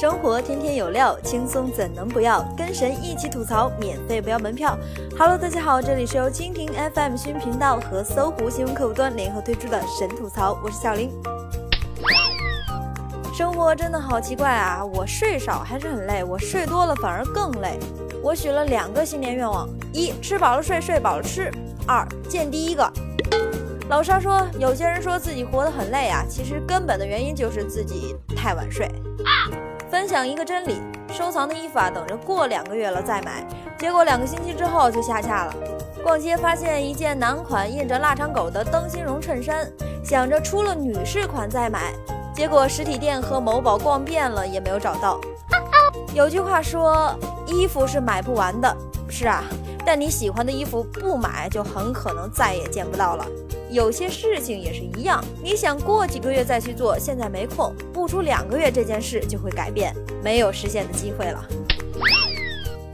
生活天天有料，轻松怎能不要？跟神一起吐槽，免费不要门票。Hello，大家好，这里是由蜻蜓 FM 新频道和搜狐新闻客户端联合推出的神吐槽，我是小林。生活真的好奇怪啊！我睡少还是很累，我睡多了反而更累。我许了两个新年愿望：一吃饱了睡，睡饱了吃；二见第一个。老沙说，有些人说自己活得很累啊，其实根本的原因就是自己太晚睡。分享一个真理：收藏的衣服啊，等着过两个月了再买，结果两个星期之后就下架了。逛街发现一件男款印着腊肠狗的灯芯绒衬衫，想着出了女士款再买，结果实体店和某宝逛遍了也没有找到。有句话说，衣服是买不完的，是啊，但你喜欢的衣服不买就很可能再也见不到了。有些事情也是一样，你想过几个月再去做，现在没空，不出两个月这件事就会改变，没有实现的机会了。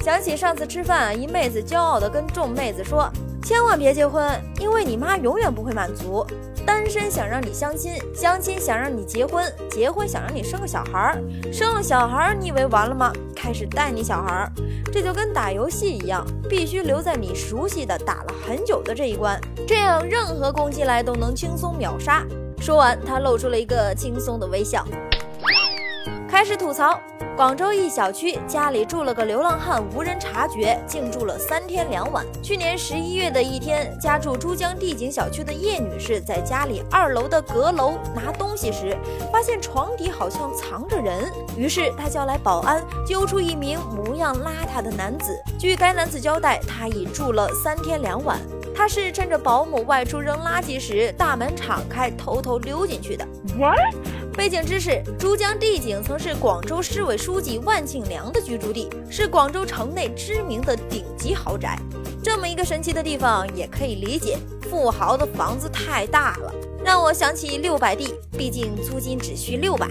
想起上次吃饭，一妹子骄傲地跟众妹子说：“千万别结婚，因为你妈永远不会满足。单身想让你相亲，相亲想让你结婚，结婚想让你生个小孩儿，生了小孩儿，你以为完了吗？开始带你小孩儿。”这就跟打游戏一样，必须留在你熟悉的、打了很久的这一关，这样任何攻击来都能轻松秒杀。说完，他露出了一个轻松的微笑，开始吐槽。广州一小区家里住了个流浪汉，无人察觉，竟住了三天两晚。去年十一月的一天，家住珠江帝景小区的叶女士在家里二楼的阁楼拿东西时，发现床底好像藏着人，于是她叫来保安，揪出一名模样邋遢的男子。据该男子交代，他已住了三天两晚，他是趁着保姆外出扔垃圾时，大门敞开，偷偷溜进去的。What？背景知识：珠江帝景曾是广州市委书记万庆良的居住地，是广州城内知名的顶级豪宅。这么一个神奇的地方，也可以理解，富豪的房子太大了，让我想起六百地，毕竟租金只需六百。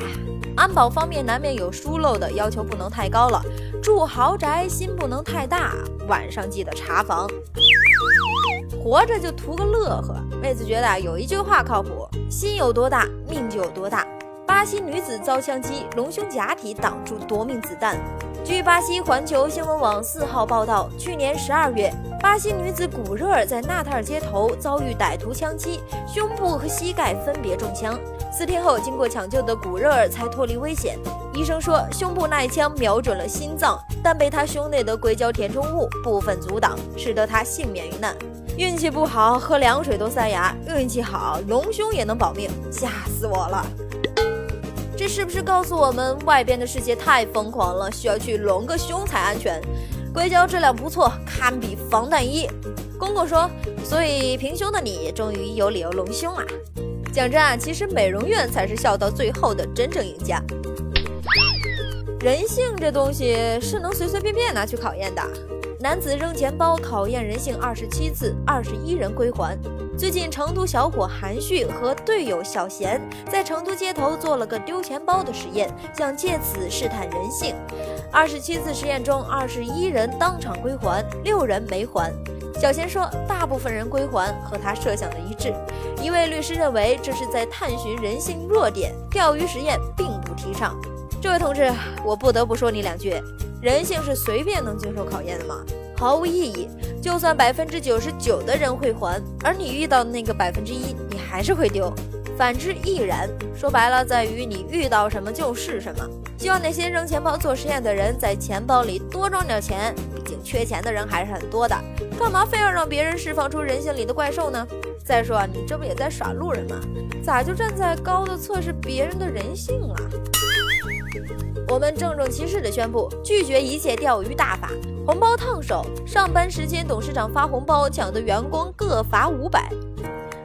安保方面难免有疏漏的，要求不能太高了。住豪宅心不能太大，晚上记得查房。活着就图个乐呵，妹子觉得有一句话靠谱：心有多大，命就有多大。巴西女子遭枪击，隆胸假体挡住夺命子弹。据巴西环球新闻网四号报道，去年十二月，巴西女子古热尔在纳塔尔街头遭遇歹徒枪击，胸部和膝盖分别中枪。四天后，经过抢救的古热尔才脱离危险。医生说，胸部那一枪瞄准了心脏，但被他胸内的硅胶填充物部分阻挡，使得他幸免于难。运气不好，喝凉水都塞牙；运气好，隆胸也能保命，吓死我了。这是不是告诉我们，外边的世界太疯狂了，需要去隆个胸才安全？硅胶质量不错，堪比防弹衣。公公说，所以平胸的你终于有理由隆胸啊！讲真啊，其实美容院才是笑到最后的真正赢家。人性这东西是能随随便便拿去考验的。男子扔钱包考验人性二十七次，二十一人归还。最近，成都小伙韩旭和队友小贤在成都街头做了个丢钱包的实验，想借此试探人性。二十七次实验中，二十一人当场归还，六人没还。小贤说，大部分人归还和他设想的一致。一位律师认为，这是在探寻人性弱点，钓鱼实验并不提倡。这位同志，我不得不说你两句：人性是随便能经受考验的吗？毫无意义。就算百分之九十九的人会还，而你遇到的那个百分之一，你还是会丢。反之亦然。说白了，在于你遇到什么就是什么。希望那些扔钱包做实验的人在钱包里多装点钱，毕竟缺钱的人还是很多的。干嘛非要让别人释放出人性里的怪兽呢？再说，你这不也在耍路人吗？咋就站在高的测试别人的人性了？我们郑重其事地宣布，拒绝一切钓鱼大法。红包烫手，上班时间董事长发红包，抢的员工各罚五百。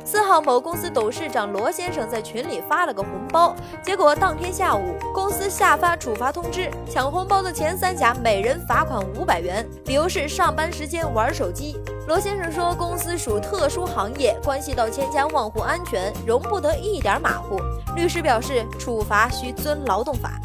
四号，某公司董事长罗先生在群里发了个红包，结果当天下午公司下发处罚通知，抢红包的前三甲每人罚款五百元，理由是上班时间玩手机。罗先生说，公司属特殊行业，关系到千家万户安全，容不得一点马虎。律师表示，处罚需遵劳动法。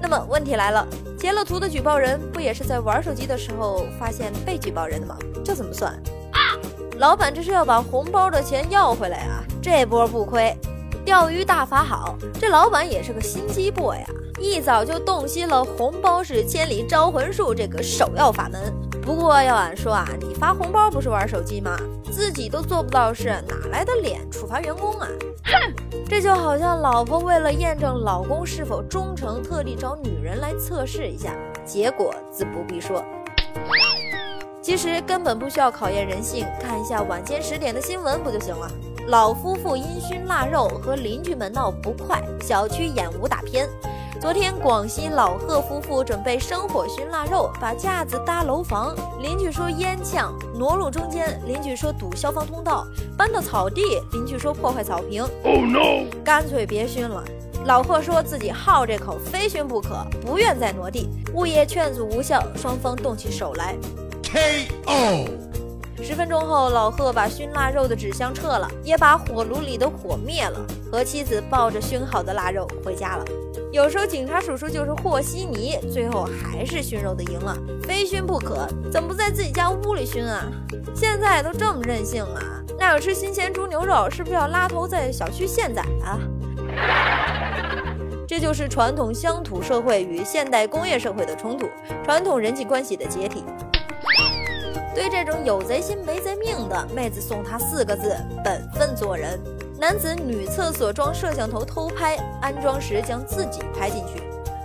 那么问题来了，截了图的举报人不也是在玩手机的时候发现被举报人的吗？这怎么算？老板这是要把红包的钱要回来啊？这波不亏，钓鱼大法好，这老板也是个心机 boy 呀，一早就洞悉了红包是千里招魂术这个首要法门。不过要俺说啊，你发红包不是玩手机吗？自己都做不到事，哪来的脸处罚员工啊？哼，这就好像老婆为了验证老公是否忠诚，特地找女人来测试一下，结果自不必说。其实根本不需要考验人性，看一下晚间十点的新闻不就行了？老夫妇因熏腊肉和邻居们闹不快，小区演武打片。昨天，广西老贺夫妇准备生火熏腊肉，把架子搭楼房，邻居说烟呛；挪路中间，邻居说堵消防通道；搬到草地，邻居说破坏草坪。Oh no！干脆别熏了。老贺说自己好这口，非熏不可，不愿再挪地。物业劝阻无效，双方动起手来。K.O. 十分钟后，老贺把熏腊肉的纸箱撤了，也把火炉里的火灭了，和妻子抱着熏好的腊肉回家了。有时候警察叔叔就是和稀泥，最后还是熏肉的赢了，非熏不可，怎么不在自己家屋里熏啊？现在都这么任性了，那要吃新鲜猪牛肉，是不是要拉头在小区现宰啊？这就是传统乡土社会与现代工业社会的冲突，传统人际关系的解体。对这种有贼心没贼命的妹子，送他四个字：本分做人。男子女厕所装摄像头偷拍，安装时将自己拍进去。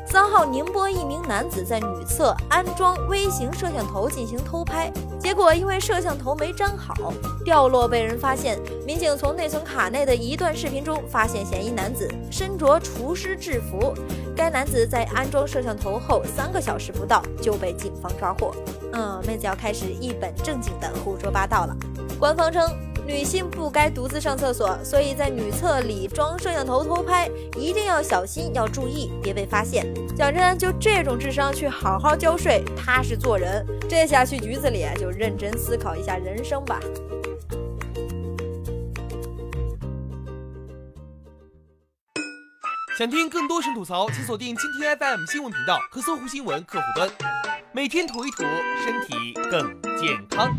三号，宁波一名男子在女厕安装微型摄像头进行偷拍，结果因为摄像头没粘好，掉落被人发现。民警从内存卡内的一段视频中发现嫌疑男子身着厨师制服。该男子在安装摄像头后三个小时不到就被警方抓获。嗯，妹子要开始一本正经的胡说八道了。官方称，女性不该独自上厕所，所以在女厕里装摄像头偷拍，一定要小心，要注意，别被发现。讲真，就这种智商去好好交税，踏实做人，这下去局子里就认真思考一下人生吧。想听更多神吐槽，请锁定今天 FM 新闻频道和搜狐新闻客户端。每天吐一吐，身体更健康。